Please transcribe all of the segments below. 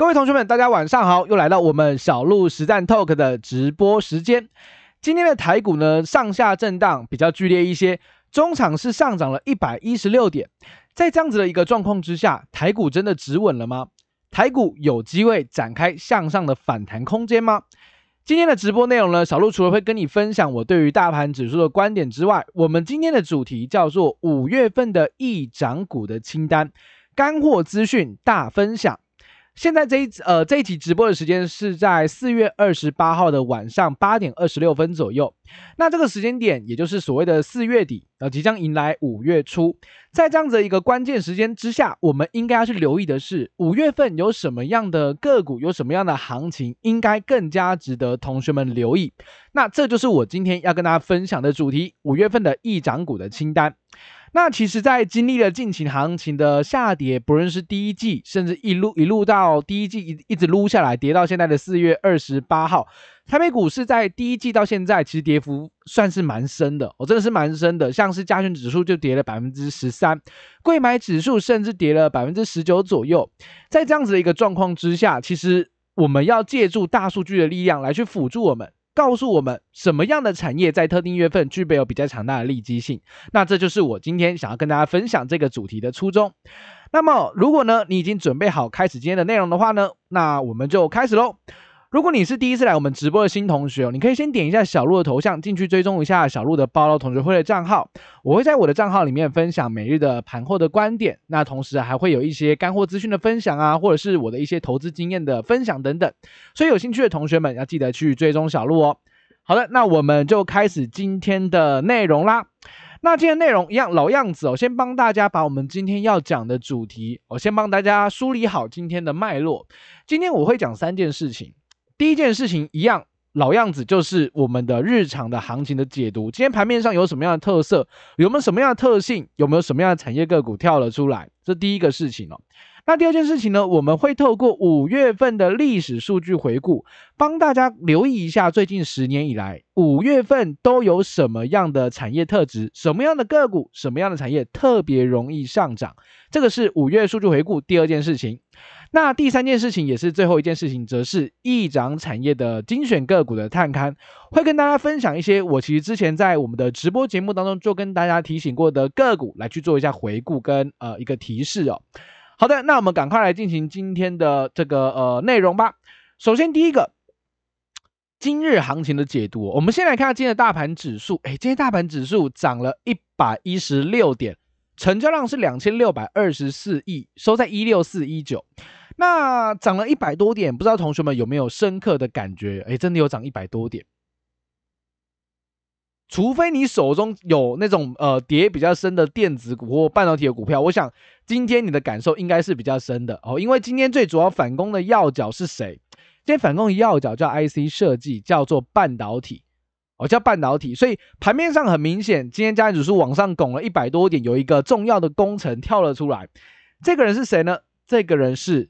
各位同学们，大家晚上好，又来到我们小鹿实战 Talk 的直播时间。今天的台股呢，上下震荡比较剧烈一些，中场是上涨了一百一十六点。在这样子的一个状况之下，台股真的止稳了吗？台股有机会展开向上的反弹空间吗？今天的直播内容呢，小鹿除了会跟你分享我对于大盘指数的观点之外，我们今天的主题叫做五月份的易涨股的清单，干货资讯大分享。现在这一呃这一集直播的时间是在四月二十八号的晚上八点二十六分左右。那这个时间点，也就是所谓的四月底，呃，即将迎来五月初。在这样子的一个关键时间之下，我们应该要去留意的是，五月份有什么样的个股，有什么样的行情，应该更加值得同学们留意。那这就是我今天要跟大家分享的主题：五月份的易涨股的清单。那其实，在经历了近期行情的下跌，不论是第一季，甚至一路一路到第一季一一直撸下来，跌到现在的四月二十八号，台北股市在第一季到现在，其实跌幅算是蛮深的，哦，真的是蛮深的。像是加权指数就跌了百分之十三，贵买指数甚至跌了百分之十九左右。在这样子的一个状况之下，其实我们要借助大数据的力量来去辅助我们。告诉我们什么样的产业在特定月份具备有比较强大的利基性？那这就是我今天想要跟大家分享这个主题的初衷。那么，如果呢，你已经准备好开始今天的内容的话呢，那我们就开始喽。如果你是第一次来我们直播的新同学哦，你可以先点一下小鹿的头像进去追踪一下小鹿的报道同学会的账号，我会在我的账号里面分享每日的盘后的观点，那同时还会有一些干货资讯的分享啊，或者是我的一些投资经验的分享等等，所以有兴趣的同学们要记得去追踪小鹿哦。好的，那我们就开始今天的内容啦。那今天内容一样老样子哦，先帮大家把我们今天要讲的主题，我先帮大家梳理好今天的脉络。今天我会讲三件事情。第一件事情一样老样子，就是我们的日常的行情的解读。今天盘面上有什么样的特色？有没有什么样的特性？有没有什么样的产业个股跳了出来？这第一个事情哦。那第二件事情呢，我们会透过五月份的历史数据回顾，帮大家留意一下最近十年以来五月份都有什么样的产业特质，什么样的个股，什么样的产业特别容易上涨。这个是五月数据回顾第二件事情。那第三件事情也是最后一件事情，则是易涨产业的精选个股的探勘，会跟大家分享一些我其实之前在我们的直播节目当中就跟大家提醒过的个股，来去做一下回顾跟呃一个提示哦。好的，那我们赶快来进行今天的这个呃内容吧。首先第一个，今日行情的解读，我们先来看下今天的大盘指数，哎，今天大盘指数涨了一百一十六点，成交量是两千六百二十四亿，收在一六四一九。那涨了一百多点，不知道同学们有没有深刻的感觉？诶，真的有涨一百多点。除非你手中有那种呃跌比较深的电子股或半导体的股票，我想今天你的感受应该是比较深的哦。因为今天最主要反攻的要角是谁？今天反攻的要角叫 IC 设计，叫做半导体哦，叫半导体。所以盘面上很明显，今天加权指数往上拱了一百多点，有一个重要的工程跳了出来。这个人是谁呢？这个人是。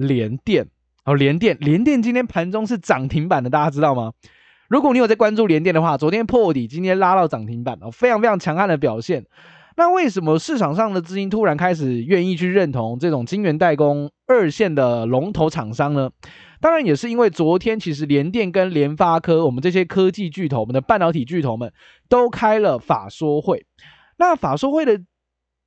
联电哦，联电，联电今天盘中是涨停板的，大家知道吗？如果你有在关注联电的话，昨天破底，今天拉到涨停板哦，非常非常强悍的表现。那为什么市场上的资金突然开始愿意去认同这种晶圆代工二线的龙头厂商呢？当然也是因为昨天其实联电跟联发科，我们这些科技巨头，我们的半导体巨头们都开了法说会。那法说会的。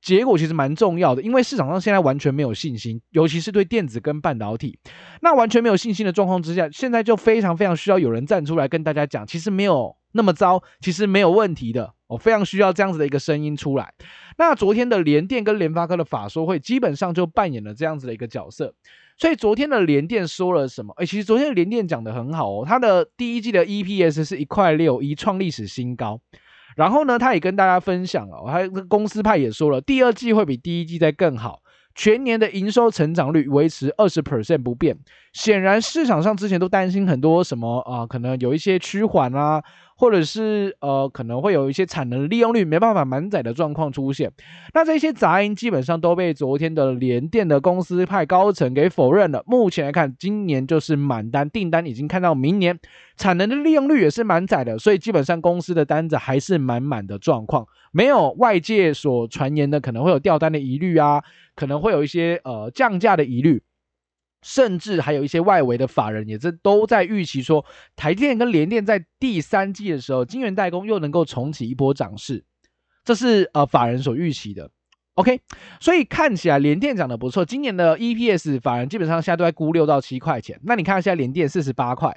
结果其实蛮重要的，因为市场上现在完全没有信心，尤其是对电子跟半导体，那完全没有信心的状况之下，现在就非常非常需要有人站出来跟大家讲，其实没有那么糟，其实没有问题的，我非常需要这样子的一个声音出来。那昨天的联电跟联发科的法说会，基本上就扮演了这样子的一个角色。所以昨天的联电说了什么？诶，其实昨天的联电讲得很好哦，它的第一季的 EPS 是一块六一，创历史新高。然后呢，他也跟大家分享了，他公司派也说了，第二季会比第一季再更好，全年的营收成长率维持二十 percent 不变。显然市场上之前都担心很多什么啊，可能有一些趋缓啊。或者是呃，可能会有一些产能利用率没办法满载的状况出现，那这些杂音基本上都被昨天的联电的公司派高层给否认了。目前来看，今年就是满单，订单已经看到明年，产能的利用率也是满载的，所以基本上公司的单子还是满满的状况，没有外界所传言的可能会有掉单的疑虑啊，可能会有一些呃降价的疑虑。甚至还有一些外围的法人也是都在预期说，台积电跟联电在第三季的时候，晶圆代工又能够重启一波涨势，这是呃法人所预期的。OK，所以看起来联电涨得不错，今年的 EPS 法人基本上现在都在估六到七块钱。那你看现在联电四十八块，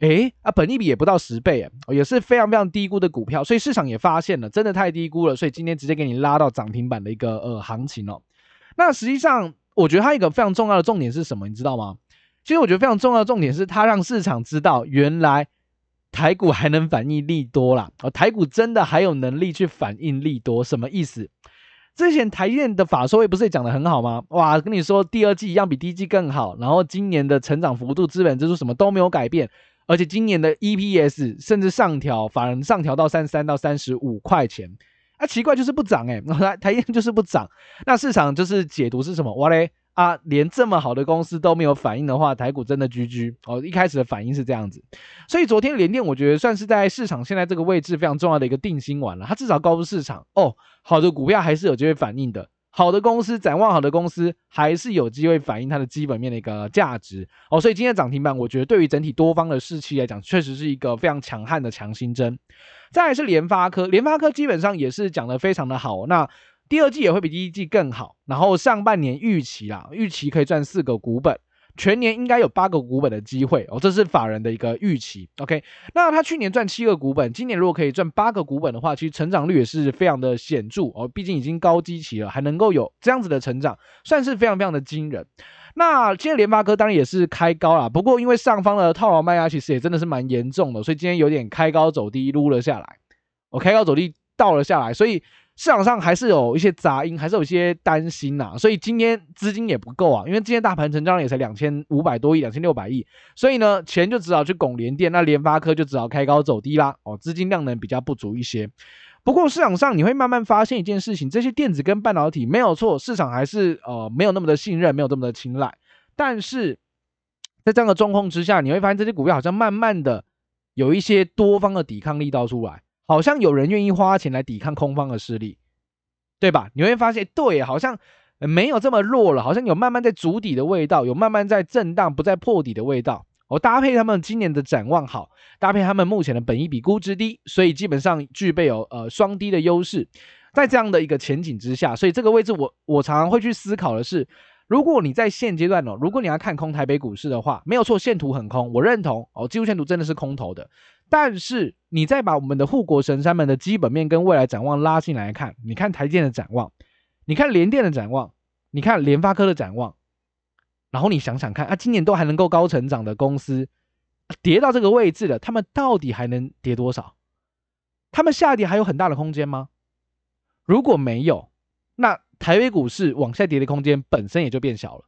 诶啊，本益比也不到十倍，也是非常非常低估的股票，所以市场也发现了，真的太低估了，所以今天直接给你拉到涨停板的一个呃行情哦。那实际上。我觉得它一个非常重要的重点是什么？你知道吗？其实我觉得非常重要的重点是它让市场知道，原来台股还能反应利多啦。哦，台股真的还有能力去反应利多，什么意思？之前台电的法说会不是也讲得很好吗？哇，跟你说第二季一样比第一季更好，然后今年的成长幅度、资本支出什么都没有改变，而且今年的 EPS 甚至上调，法人上调到三十三到三十五块钱。啊，奇怪就是不涨哎、欸，台台积电就是不涨，那市场就是解读是什么？哇嘞啊，连这么好的公司都没有反应的话，台股真的居居哦。一开始的反应是这样子，所以昨天联电我觉得算是在市场现在这个位置非常重要的一个定心丸了，它至少告诉市场哦，好的股票还是有机会反应的。好的公司，展望好的公司，还是有机会反映它的基本面的一个价值哦。所以今天涨停板，我觉得对于整体多方的士气来讲，确实是一个非常强悍的强心针。再来是联发科，联发科基本上也是讲的非常的好。那第二季也会比第一季更好，然后上半年预期啦，预期可以赚四个股本。全年应该有八个股本的机会哦，这是法人的一个预期。OK，那他去年赚七个股本，今年如果可以赚八个股本的话，其实成长率也是非常的显著哦。毕竟已经高基期了，还能够有这样子的成长，算是非常非常的惊人。那今天联发科当然也是开高啦，不过因为上方的套牢卖压其实也真的是蛮严重的，所以今天有点开高走低，撸了下来。我开高走低倒了下来，所以。市场上还是有一些杂音，还是有一些担心呐、所以今天资金也不够啊，因为今天大盘成交量也才两千五百多亿，两千六百亿，所以呢，钱就只好去拱联电，那联发科就只好开高走低啦，哦，资金量能比较不足一些。不过市场上你会慢慢发现一件事情，这些电子跟半导体没有错，市场还是呃没有那么的信任，没有这么的青睐，但是在这样的状况之下，你会发现这些股票好像慢慢的有一些多方的抵抗力道出来。好像有人愿意花钱来抵抗空方的势力，对吧？你会发现，对，好像没有这么弱了，好像有慢慢在筑底的味道，有慢慢在震荡，不再破底的味道。我搭配他们今年的展望好，搭配他们目前的本益比估值低，所以基本上具备有呃双低的优势。在这样的一个前景之下，所以这个位置我我常常会去思考的是，如果你在现阶段哦，如果你要看空台北股市的话，没有错，线图很空，我认同哦，技术线图真的是空头的。但是你再把我们的护国神山们的基本面跟未来展望拉进来看，你看台电的展望，你看联电的展望，你看联发科的展望，然后你想想看啊，今年都还能够高成长的公司，跌到这个位置了，他们到底还能跌多少？他们下跌还有很大的空间吗？如果没有，那台北股市往下跌的空间本身也就变小了。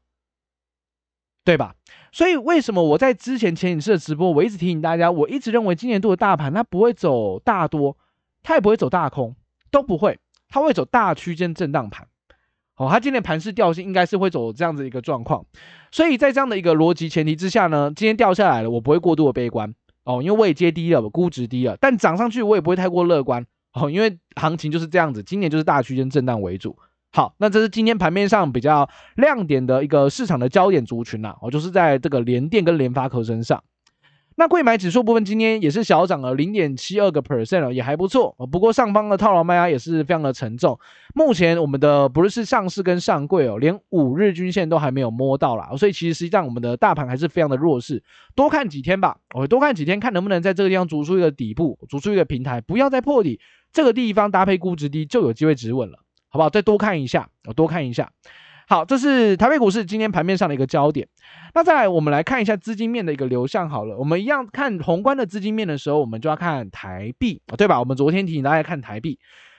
对吧？所以为什么我在之前前几次的直播，我一直提醒大家，我一直认为今年度的大盘它不会走大多，它也不会走大空，都不会，它会走大区间震荡盘。哦，它今天盘势调性应该是会走这样子一个状况。所以在这样的一个逻辑前提之下呢，今天掉下来了，我不会过度的悲观哦，因为我也接低了，我估值低了，但涨上去我也不会太过乐观哦，因为行情就是这样子，今年就是大区间震荡为主。好，那这是今天盘面上比较亮点的一个市场的焦点族群呐，我就是在这个联电跟联发科身上。那柜买指数部分今天也是小涨了零点七二个 percent 也还不错。不过上方的套牢卖压也是非常的沉重。目前我们的不论是上市跟上柜哦，连五日均线都还没有摸到啦，所以其实实际上我们的大盘还是非常的弱势。多看几天吧，我多看几天，看能不能在这个地方筑出一个底部，筑出一个平台，不要再破底，这个地方搭配估值低就有机会止稳了。好不好？再多看一下，我多看一下。好，这是台北股市今天盘面上的一个焦点。那再来，我们来看一下资金面的一个流向。好了，我们一样看宏观的资金面的时候，我们就要看台币，对吧？我们昨天提醒大家看台币，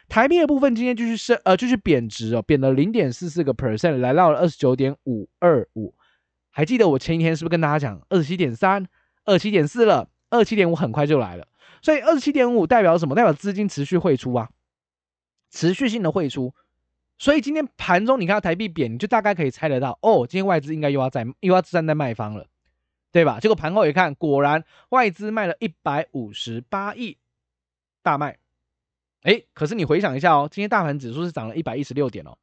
台币的部分今天继续升，呃，继续贬值哦，贬了零点四四个 percent，来到了二十九点五二五。还记得我前一天是不是跟大家讲二十七点三、二七点四了？二十七点五很快就来了，所以二十七点五代表什么？代表资金持续汇出啊，持续性的汇出。所以今天盘中你看到台币贬，你就大概可以猜得到，哦，今天外资应该又要在又要站在卖方了，对吧？结果盘后一看，果然外资卖了一百五十八亿，大卖。哎，可是你回想一下哦，今天大盘指数是涨了一百一十六点哦，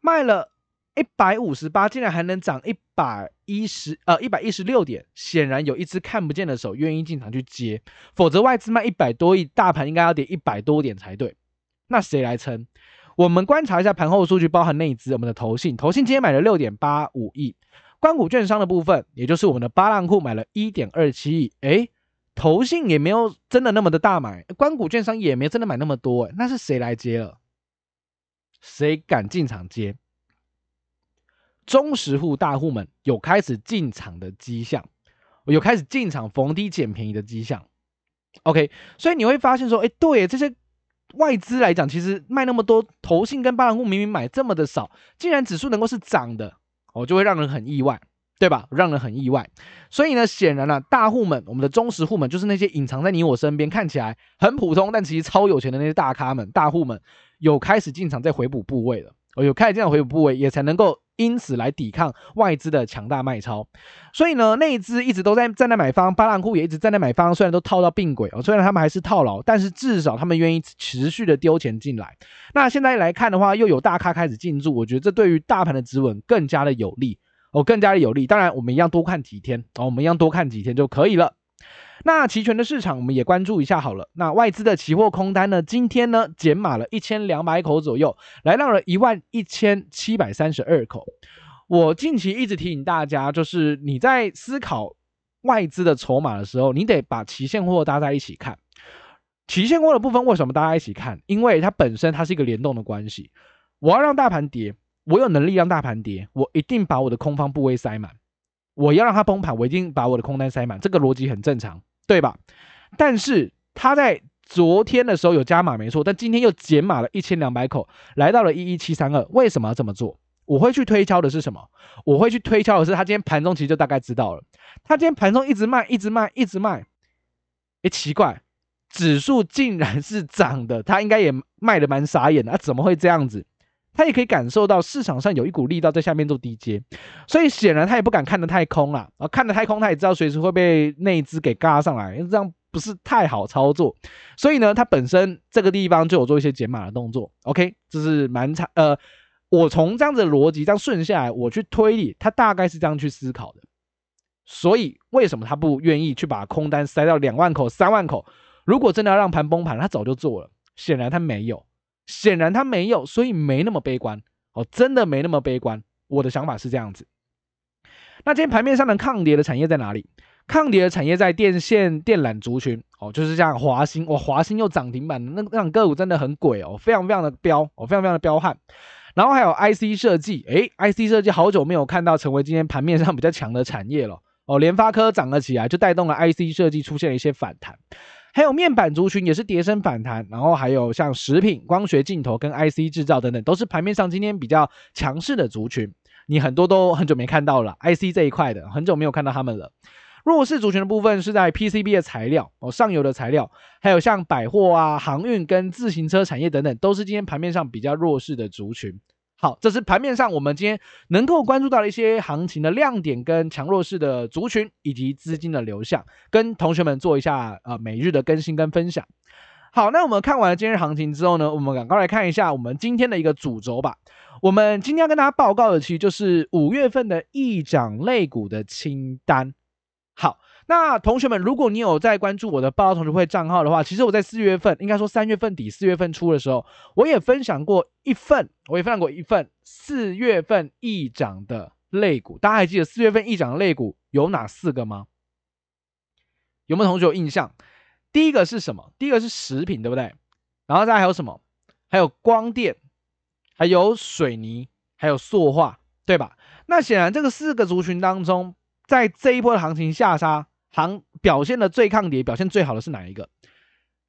卖了一百五十八竟然还能涨一百一十呃一百一十六点，显然有一只看不见的手愿意进场去接，否则外资卖一百多亿，大盘应该要跌一百多点才对。那谁来撑？我们观察一下盘后数据，包含内资，我们的投信，投信今天买了六点八五亿，关谷券商的部分，也就是我们的八浪库买了一点二七亿，诶，投信也没有真的那么的大买，关谷券商也没真的买那么多，诶，那是谁来接了？谁敢进场接？中实户大户们有开始进场的迹象，有开始进场逢低捡便宜的迹象。OK，所以你会发现说，哎，对，这些外资来讲，其实卖那么多，投信跟八浪户明明买这么的少，竟然指数能够是涨的，哦，就会让人很意外，对吧？让人很意外。所以呢，显然呢、啊，大户们，我们的忠实户们，就是那些隐藏在你我身边，看起来很普通，但其实超有钱的那些大咖们、大户们，有开始进场在回补部位了。哦，有开始进场回补部位，也才能够。因此来抵抗外资的强大卖超，所以呢，内资一直都在站在买方，巴浪库也一直站在买方。虽然都套到并轨哦，虽然他们还是套牢，但是至少他们愿意持续的丢钱进来。那现在来看的话，又有大咖开始进驻，我觉得这对于大盘的止稳更加的有利哦，更加的有利。当然，我们一样多看几天哦，我们一样多看几天就可以了。那期权的市场我们也关注一下好了。那外资的期货空单呢，今天呢减码了一千两百口左右，来到了一万一千七百三十二口。我近期一直提醒大家，就是你在思考外资的筹码的时候，你得把期现货搭在一起看。期现货的部分为什么大家一起看？因为它本身它是一个联动的关系。我要让大盘跌，我有能力让大盘跌，我一定把我的空方部位塞满。我要让它崩盘，我一定把我的空单塞满，这个逻辑很正常，对吧？但是他在昨天的时候有加码没错，但今天又减码了一千两百口，来到了一一七三二。为什么要这么做？我会去推敲的是什么？我会去推敲的是，他今天盘中其实就大概知道了，他今天盘中一直卖，一直卖，一直卖。诶，奇怪，指数竟然是涨的，他应该也卖的蛮傻眼的，啊，怎么会这样子？他也可以感受到市场上有一股力道在下面做低接，所以显然他也不敢看得太空了啊！看得太空，他也知道随时会被内资给嘎上来，因为这样不是太好操作。所以呢，他本身这个地方就有做一些减码的动作。OK，这是蛮长。呃，我从这样子的逻辑这样顺下来，我去推理，他大概是这样去思考的。所以为什么他不愿意去把空单塞到两万口、三万口？如果真的要让盘崩盘，他早就做了。显然他没有。显然他没有，所以没那么悲观哦，真的没那么悲观。我的想法是这样子。那今天盘面上的抗跌的产业在哪里？抗跌的产业在电线电缆族群哦，就是像华兴，哇，华兴又涨停板，那那种个股真的很鬼哦，非常非常的彪哦，非常非常的彪悍。然后还有 IC 设计，诶，IC 设计好久没有看到成为今天盘面上比较强的产业了哦，联发科涨了起来，就带动了 IC 设计出现了一些反弹。还有面板族群也是跌升反弹，然后还有像食品、光学镜头跟 IC 制造等等，都是盘面上今天比较强势的族群。你很多都很久没看到了 IC 这一块的，很久没有看到他们了。弱势族群的部分是在 PCB 的材料哦，上游的材料，还有像百货啊、航运跟自行车产业等等，都是今天盘面上比较弱势的族群。好，这是盘面上我们今天能够关注到的一些行情的亮点跟强弱势的族群以及资金的流向，跟同学们做一下呃每日的更新跟分享。好，那我们看完了今日行情之后呢，我们赶快来看一下我们今天的一个主轴吧。我们今天要跟大家报告的其实就是五月份的易涨类股的清单。好。那同学们，如果你有在关注我的报道同学会账号的话，其实我在四月份，应该说三月份底、四月份初的时候，我也分享过一份，我也分享过一份四月份易涨的类股。大家还记得四月份易涨的类股有哪四个吗？有没有同学有印象？第一个是什么？第一个是食品，对不对？然后再还有什么？还有光电，还有水泥，还有塑化，对吧？那显然这个四个族群当中，在这一波的行情下杀。行表现的最抗跌，表现最好的是哪一个？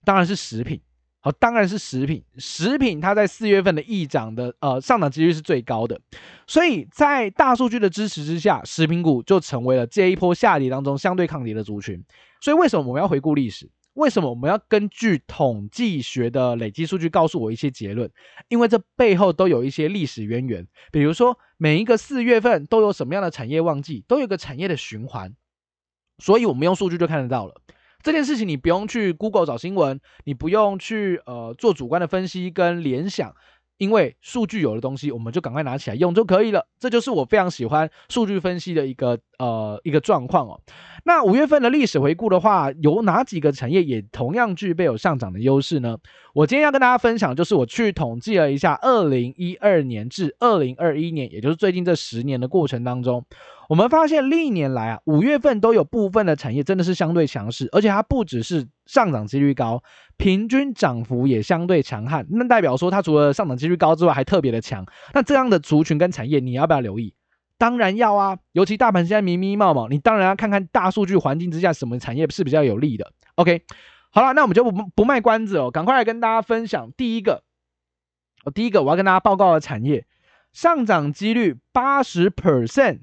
当然是食品。好，当然是食品。食品它在四月份的易涨的呃上涨几率是最高的，所以在大数据的支持之下，食品股就成为了这一波下跌当中相对抗跌的族群。所以为什么我们要回顾历史？为什么我们要根据统计学的累积数据告诉我一些结论？因为这背后都有一些历史渊源。比如说每一个四月份都有什么样的产业旺季，都有个产业的循环。所以我们用数据就看得到了。这件事情，你不用去 Google 找新闻，你不用去呃做主观的分析跟联想，因为数据有的东西，我们就赶快拿起来用就可以了。这就是我非常喜欢数据分析的一个呃一个状况哦。那五月份的历史回顾的话，有哪几个产业也同样具备有上涨的优势呢？我今天要跟大家分享，就是我去统计了一下，二零一二年至二零二一年，也就是最近这十年的过程当中，我们发现历年来啊，五月份都有部分的产业真的是相对强势，而且它不只是上涨几率高，平均涨幅也相对强悍。那代表说它除了上涨几率高之外，还特别的强。那这样的族群跟产业，你要不要留意？当然要啊，尤其大盘现在迷迷茫茫，你当然要看看大数据环境之下什么产业是比较有利的。OK，好了，那我们就不不卖关子哦，赶快来跟大家分享第一个。哦，第一个我要跟大家报告的产业，上涨几率八十 percent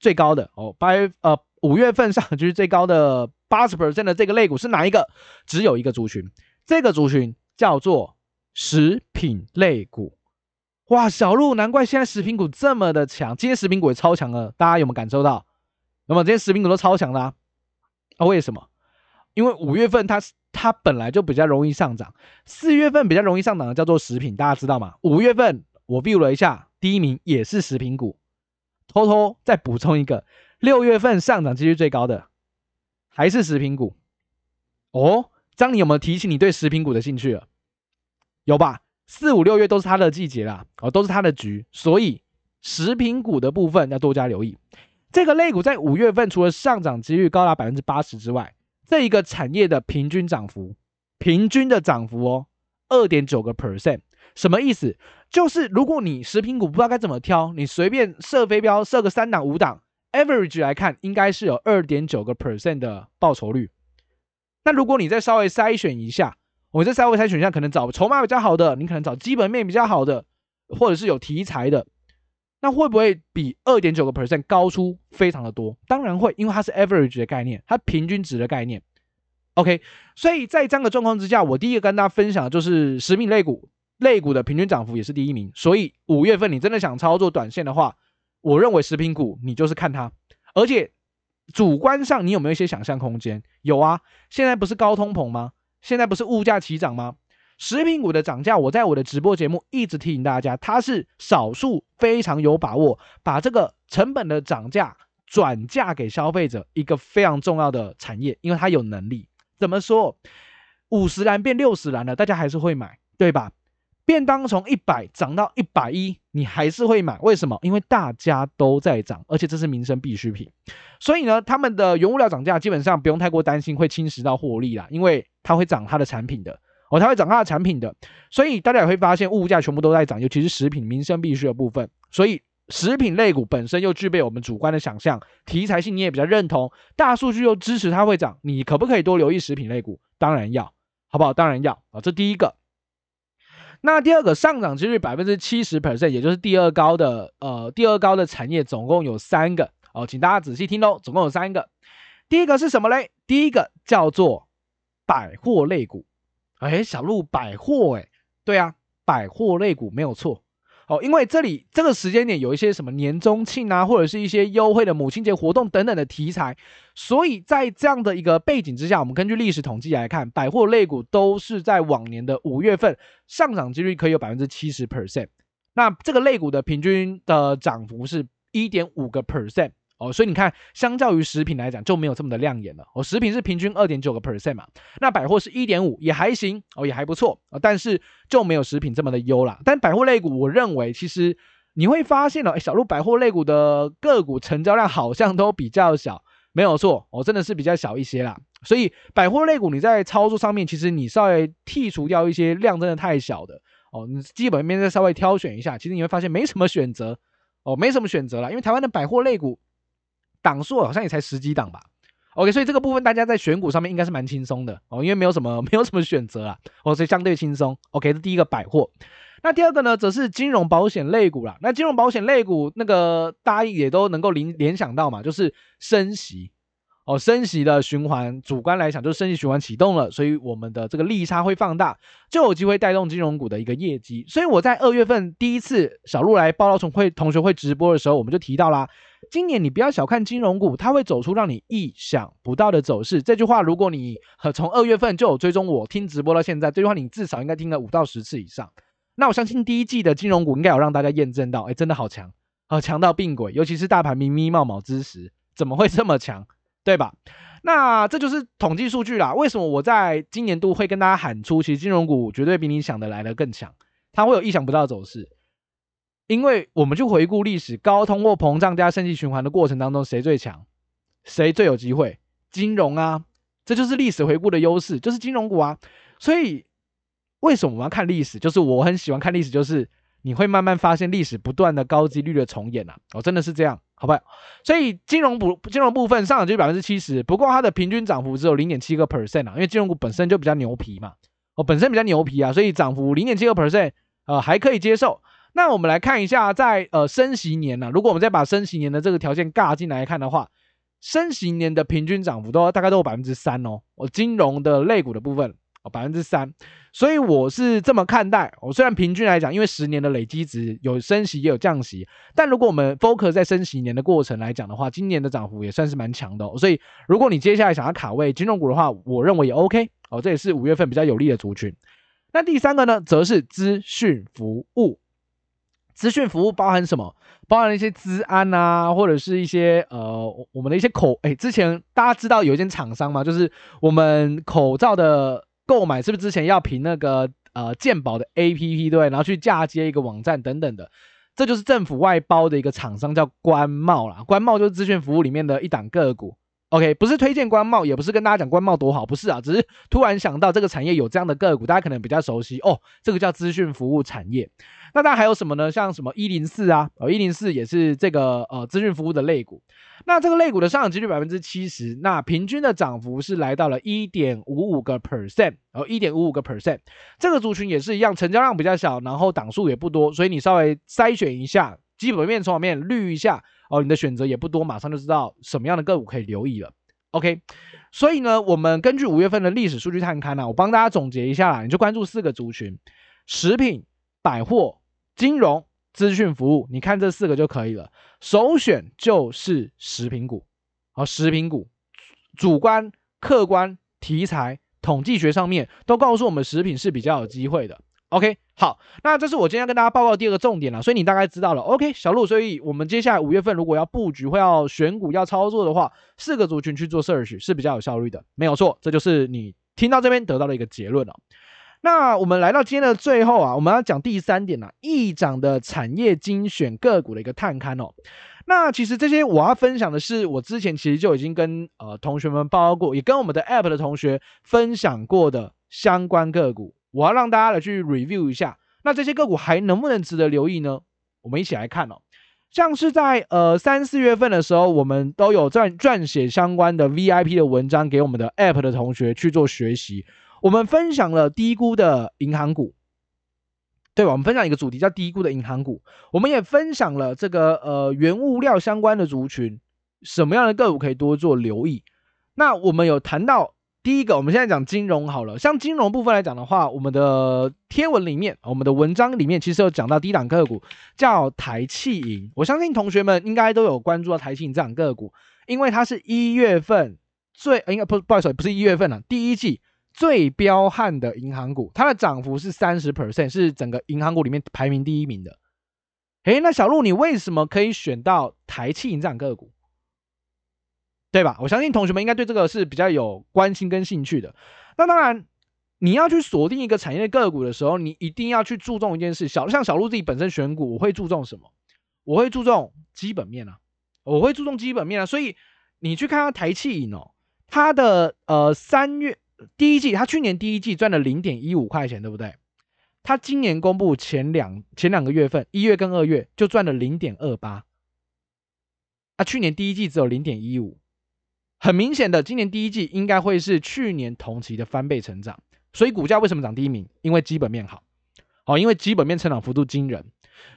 最高的哦，八月呃五月份上涨几率最高的八十 percent 的这个类股是哪一个？只有一个族群，这个族群叫做食品类股。哇，小路，难怪现在食品股这么的强，今天食品股也超强了，大家有没有感受到？那么今天食品股都超强啦啊？啊，为什么？因为五月份它它本来就比较容易上涨，四月份比较容易上涨的叫做食品，大家知道吗？五月份我 view 了一下，第一名也是食品股，偷偷再补充一个，六月份上涨几率最高的还是食品股。哦，张，你有没有提起你对食品股的兴趣了？有吧？四五六月都是它的季节啦，哦，都是它的局，所以食品股的部分要多加留意。这个类股在五月份除了上涨几率高达百分之八十之外，这一个产业的平均涨幅，平均的涨幅哦，二点九个 percent，什么意思？就是如果你食品股不知道该怎么挑，你随便设飞镖设个三档五档，average 来看应该是有二点九个 percent 的报酬率。那如果你再稍微筛选一下。我再稍微筛选一下可能找筹码比较好的，你可能找基本面比较好的，或者是有题材的，那会不会比二点九个 percent 高出非常的多？当然会，因为它是 average 的概念，它平均值的概念。OK，所以在这样的状况之下，我第一个跟大家分享的就是食品类股，类股的平均涨幅也是第一名。所以五月份你真的想操作短线的话，我认为食品股你就是看它，而且主观上你有没有一些想象空间？有啊，现在不是高通膨吗？现在不是物价齐涨吗？食品股的涨价，我在我的直播节目一直提醒大家，它是少数非常有把握把这个成本的涨价转嫁给消费者一个非常重要的产业，因为它有能力。怎么说？五十岚变六十岚了，大家还是会买，对吧？便当从一百涨到一百一，你还是会买，为什么？因为大家都在涨，而且这是民生必需品，所以呢，他们的原物料涨价基本上不用太过担心会侵蚀到获利啦，因为它会涨它的产品的，哦，它会涨它的产品的，所以大家也会发现物价全部都在涨，尤其是食品民生必需的部分，所以食品类股本身又具备我们主观的想象，题材性你也比较认同，大数据又支持它会涨，你可不可以多留意食品类股？当然要，好不好？当然要啊，这第一个。那第二个上涨几率百分之七十 percent，也就是第二高的呃第二高的产业，总共有三个哦，请大家仔细听哦，总共有三个。第一个是什么嘞？第一个叫做百货类股。哎，小鹿百货哎，对啊，百货类股没有错。哦，因为这里这个时间点有一些什么年终庆啊，或者是一些优惠的母亲节活动等等的题材，所以在这样的一个背景之下，我们根据历史统计来看，百货类股都是在往年的五月份上涨几率可以有百分之七十 percent，那这个类股的平均的涨幅是一点五个 percent。哦，所以你看，相较于食品来讲就没有这么的亮眼了。哦，食品是平均二点九个 percent 嘛，那百货是一点五，也还行哦，也还不错啊，但是就没有食品这么的优啦。但百货类股，我认为其实你会发现哦，小鹿百货类股的个股成交量好像都比较小，没有错，哦，真的是比较小一些啦。所以百货类股你在操作上面，其实你稍微剔除掉一些量真的太小的哦，你基本面再稍微挑选一下，其实你会发现没什么选择哦，没什么选择了，因为台湾的百货类股。档数好像也才十几档吧，OK，所以这个部分大家在选股上面应该是蛮轻松的哦，因为没有什么 没有什么选择啊，哦，所以相对轻松。OK，这第一个百货，那第二个呢，则是金融保险类股啦。那金融保险类股那个大家也都能够联联想到嘛，就是升息。哦，升息的循环，主观来讲就是升息循环启动了，所以我们的这个利差会放大，就有机会带动金融股的一个业绩。所以我在二月份第一次小路来报道从会同学会直播的时候，我们就提到啦，今年你不要小看金融股，它会走出让你意想不到的走势。这句话，如果你从二月份就有追踪我听直播到现在，这句话你至少应该听了五到十次以上。那我相信第一季的金融股应该有让大家验证到，哎，真的好强，好强到病鬼，尤其是大盘咪咪冒冒之时，怎么会这么强，对吧？那这就是统计数据啦。为什么我在今年度会跟大家喊出，其实金融股绝对比你想的来的更强，它会有意想不到的走势。因为我们去回顾历史，高通货膨胀加升级循环的过程当中，谁最强？谁最有机会？金融啊，这就是历史回顾的优势，就是金融股啊。所以为什么我们要看历史？就是我很喜欢看历史，就是你会慢慢发现历史不断的高几率的重演啊。哦，真的是这样，好不？所以金融部金融部分上涨就是百分之七十，不过它的平均涨幅只有零点七个 percent 啊，因为金融股本身就比较牛皮嘛，哦，本身比较牛皮啊，所以涨幅零点七个 percent，呃，还可以接受。那我们来看一下在，呃升息年呢、如果我们再把升息年的这个条件尬进来看的话，升息年的平均涨幅都大概都有百分之三哦。我金融的类股的部分百分之三，所以我是这么看待。我虽然平均来讲，因为十年的累积值有升息也有降息，但如果我们 focus 在升息年的过程来讲的话，今年的涨幅也算是蛮强的、所以如果你接下来想要卡位金融股的话，我认为也 OK 哦。这也是五月份比较有利的族群。那第三个呢，则是资讯服务。资讯服务包含什么？包含一些资安啊，或者是一些呃，我们的一些口诶，之前大家知道有一间厂商吗？就是我们口罩的购买，是不是之前要凭那个呃鉴宝的 APP 对，然后去嫁接一个网站等等的？这就是政府外包的一个厂商，叫官贸啦。官贸就是资讯服务里面的一档个股。OK，不是推荐官帽，也不是跟大家讲官帽多好，不是啊，只是突然想到这个产业有这样的个股，大家可能比较熟悉哦。这个叫资讯服务产业。那大家还有什么呢？像什么一零四啊，哦，一零四也是这个呃资讯服务的类股。那这个类股的上涨几率百分之七十，那平均的涨幅是来到了一点五五个 percent，哦，一点五五个 percent。这个族群也是一样，成交量比较小，然后档数也不多，所以你稍微筛选一下，基本面、筹码面滤一下。哦，你的选择也不多，马上就知道什么样的个股可以留意了。OK，所以呢，我们根据五月份的历史数据探勘呢、我帮大家总结一下啦，你就关注四个族群：食品、百货、金融、资讯服务。你看这四个就可以了。首选就是食品股。好，食品股，主观、客观、题材、统计学上面都告诉我们，食品是比较有机会的。OK，好，那这是我今天要跟大家报告的第二个重点了，所以你大概知道了。OK，小路，所以我们接下来五月份如果要布局或要选股要操作的话，四个族群去做 search 是比较有效率的，没有错，这就是你听到这边得到的一个结论了。那我们来到今天的最后啊，我们要讲第三点呢，议长的产业精选个股的一个探勘哦。那其实这些我要分享的是，我之前其实就已经跟呃同学们报告过，也跟我们的 app 的同学分享过的相关个股。我要让大家来去 review 一下，那这些个股还能不能值得留意呢？我们一起来看哦。像是在呃三四月份的时候，我们都有撰撰写相关的 VIP 的文章给我们的 App 的同学去做学习。我们分享了低估的银行股，对吧？我们分享一个主题叫低估的银行股。我们也分享了这个呃原物料相关的族群，什么样的个股可以多做留意。那我们有谈到。第一个，我们现在讲金融好了。像金融部分来讲的话，我们的贴文里面，我们的文章里面，其实有讲到低档个股叫台企银。我相信同学们应该都有关注到台企银这档个股，因为它是一月份最应该不不好意思，不是一月份了，第一季最彪悍的银行股，它的涨幅是三十 percent，是整个银行股里面排名第一名的。诶，那小路，你为什么可以选到台企银这档个股？对吧？我相信同学们应该对这个是比较有关心跟兴趣的。那当然，你要去锁定一个产业个股的时候，你一定要去注重一件事。小像小鹿自己本身选股，我会注重什么？我会注重基本面啊，我会注重基本面啊。所以你去看它台企银哦，它的呃三月第一季，它去年第一季赚了零点一五块钱，对不对？它今年公布前两前两个月份，一月跟二月就赚了零点二八。啊，去年第一季只有零点一五。很明显的，今年第一季应该会是去年同期的翻倍成长，所以股价为什么涨第一名？因为基本面好，哦，因为基本面成长幅度惊人，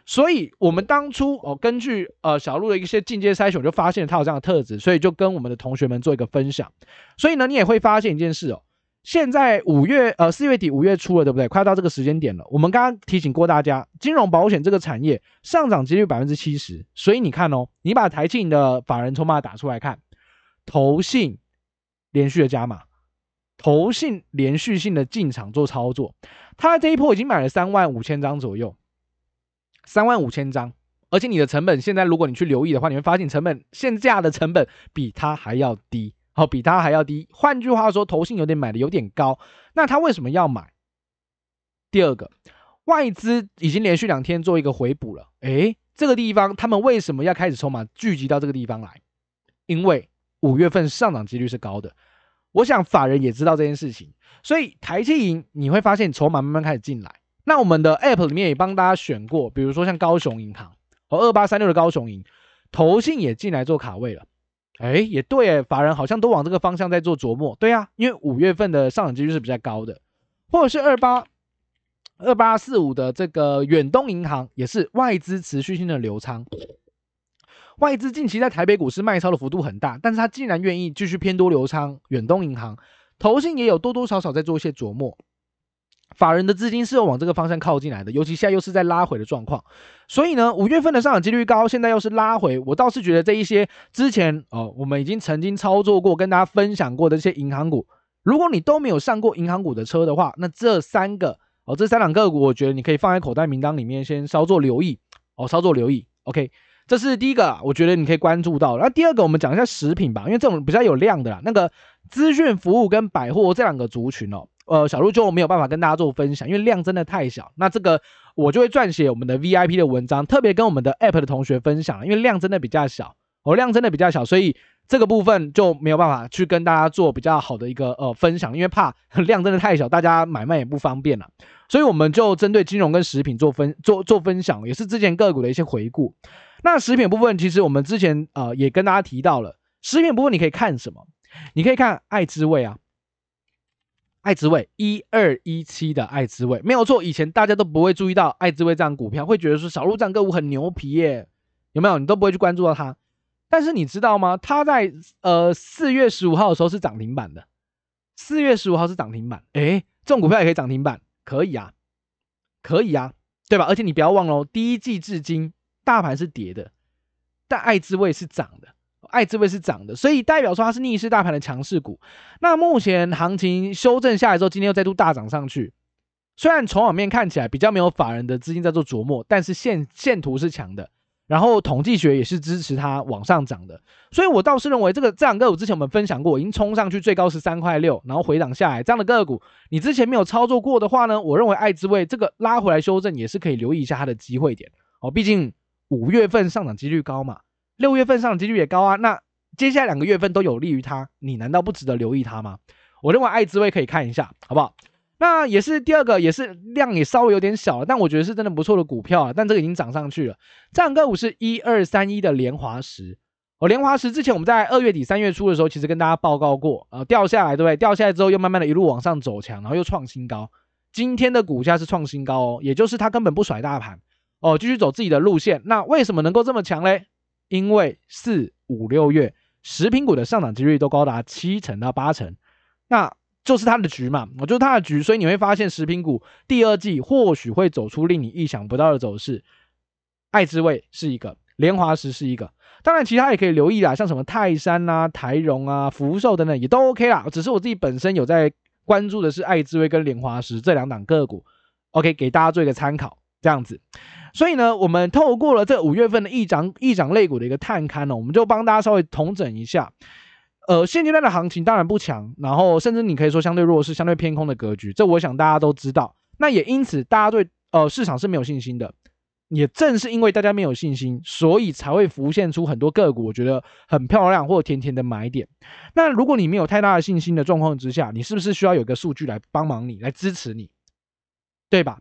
所以我们当初哦，根据呃小路的一些进阶筛选，就发现它有这样的特质，所以就跟我们的同学们做一个分享。所以呢，你也会发现一件事哦，现在五月呃四月底五月初了，对不对？快到这个时间点了。我们刚刚提醒过大家，金融保险这个产业上涨几率百分之七十，所以你看哦，你把台企的法人筹码打出来看。投信连续的加码，投信连续性的进场做操作，他这一波已经买了三万五千张左右，三万五千张，而且你的成本现在如果你去留意的话，你会发现成本现价的成本比他还要低，好，比他还要低。换句话说，投信有点买的有点高，那他为什么要买？第二个，外资已经连续两天做一个回补了，诶，这个地方他们为什么要开始筹码聚集到这个地方来？因为五月份上涨几率是高的。我想法人也知道这件事情，所以台企银你会发现筹码慢慢开始进来。那我们的 App 里面也帮大家选过，比如说像高雄银行和二八三六的高雄银，投信也进来做卡位了。哎，也对诶，法人好像都往这个方向在做琢磨。对啊，因为五月份的上涨几率是比较高的，或者是二八二八四五的这个远东银行，也是外资持续性的流仓。外资近期在台北股市卖超的幅度很大，但是他竟然愿意继续偏多流仓远东银行，投信也有多多少少在做一些琢磨，法人的资金是有往这个方向靠进来的，尤其现在又是在拉回的状况，所以呢，五月份的上涨几率高，现在又是拉回，我倒是觉得这一些之前哦，我们已经曾经操作过，跟大家分享过的这些银行股，如果你都没有上过银行股的车的话，那这三个哦，这三两个股，我觉得你可以放在口袋名单里面，先稍作留意。哦，稍作留意，OK。这是第一个，我觉得你可以关注到。那第二个，我们讲一下食品吧，因为这种比较有量的啦。那个资讯服务跟百货这两个族群哦，呃，小路就没有办法跟大家做分享，因为量真的太小。那这个我就会撰写我们的 VIP 的文章，特别跟我们的 App 的同学分享，因为量真的比较小，哦，量真的比较小，所以这个部分就没有办法去跟大家做比较好的一个呃分享，因为怕 量真的太小，大家买卖也不方便了。所以我们就针对金融跟食品做分做做分享，也是之前个股的一些回顾。那食品部分，其实我们之前呃也跟大家提到了，食品部分你可以看什么？你可以看爱滋味啊，爱滋味一二一七的爱滋味没有错，以前大家都不会注意到爱滋味这样股票，会觉得说小路这样个股很牛皮耶，有没有？你都不会去关注到它。但是你知道吗？它在呃四月十五号的时候是涨停板的，四月十五号是涨停板，诶，这种股票也可以涨停板，可以啊，可以啊，对吧？而且你不要忘了哦，第一季至今。大盘是跌的，但爱之味是涨的，爱之味是涨的，所以代表说它是逆势大盘的强势股。那目前行情修正下来之后，今天又再度大涨上去。虽然从网面看起来比较没有法人的资金在做琢磨，但是线线图是强的，然后统计学也是支持它往上涨的。所以我倒是认为这个这两个股之前我们分享过，已经冲上去最高是三块六，然后回档下来这样的个股，你之前没有操作过的话呢，我认为爱之味这个拉回来修正也是可以留意一下它的机会点哦，毕竟。五月份上涨几率高嘛，六月份上涨几率也高啊。那接下来两个月份都有利于它，你难道不值得留意它吗？我认为爱之味可以看一下，好不好？那也是第二个，也是量也稍微有点小了，但我觉得是真的不错的股票啊。但这个已经涨上去了。这两个股是一二三一的联华石哦，联华石之前我们在二月底三月初的时候，其实跟大家报告过，呃，掉下来对不对？掉下来之后又慢慢的一路往上走强，然后又创新高。今天的股价是创新高哦，也就是它根本不甩大盘。哦，继续走自己的路线。那为什么能够这么强嘞？因为四五六月食品股的上涨几率都高达七成到八成，那就是它的局嘛。我就是它的局，所以你会发现食品股第二季或许会走出令你意想不到的走势。爱之味是一个，莲华石是一个，当然其他也可以留意啦，像什么泰山啊、台荣啊、福寿等等也都 OK 啦。只是我自己本身有在关注的是爱之味跟莲华石这两档个股，OK，给大家做一个参考，这样子。所以呢，我们透过了这五月份的易涨易涨类股的一个探勘呢，我们就帮大家稍微统整一下。呃，现阶段的行情当然不强，然后甚至你可以说相对弱势、相对偏空的格局，这我想大家都知道。那也因此，大家对呃市场是没有信心的。也正是因为大家没有信心，所以才会浮现出很多个股，我觉得很漂亮或甜甜的买点。那如果你没有太大的信心的状况之下，你是不是需要有个数据来帮忙你，来支持你，对吧？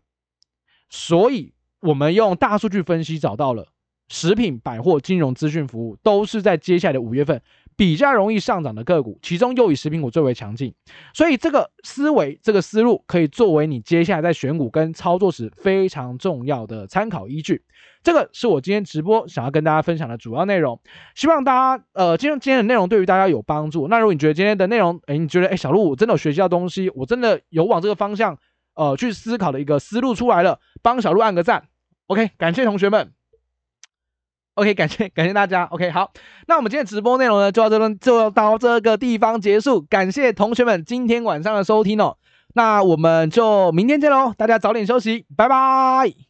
所以。我们用大数据分析找到了食品、百货、金融、资讯服务都是在接下来的五月份比较容易上涨的个股，其中又以食品股最为强劲，所以这个思维、这个思路可以作为你接下来在选股跟操作时非常重要的参考依据。这个是我今天直播想要跟大家分享的主要内容，希望大家呃，今天今天的内容对于大家有帮助。那如果你觉得今天的内容，诶，你觉得诶，小路我真的有学习到东西，我真的有往这个方向呃去思考的一个思路出来了，帮小鹿按个赞。OK，感谢同学们。OK，感谢 感谢大家。OK，好，那我们今天直播内容呢，就到这边，就到这个地方结束。感谢同学们今天晚上的收听哦。那我们就明天见喽，大家早点休息，拜拜。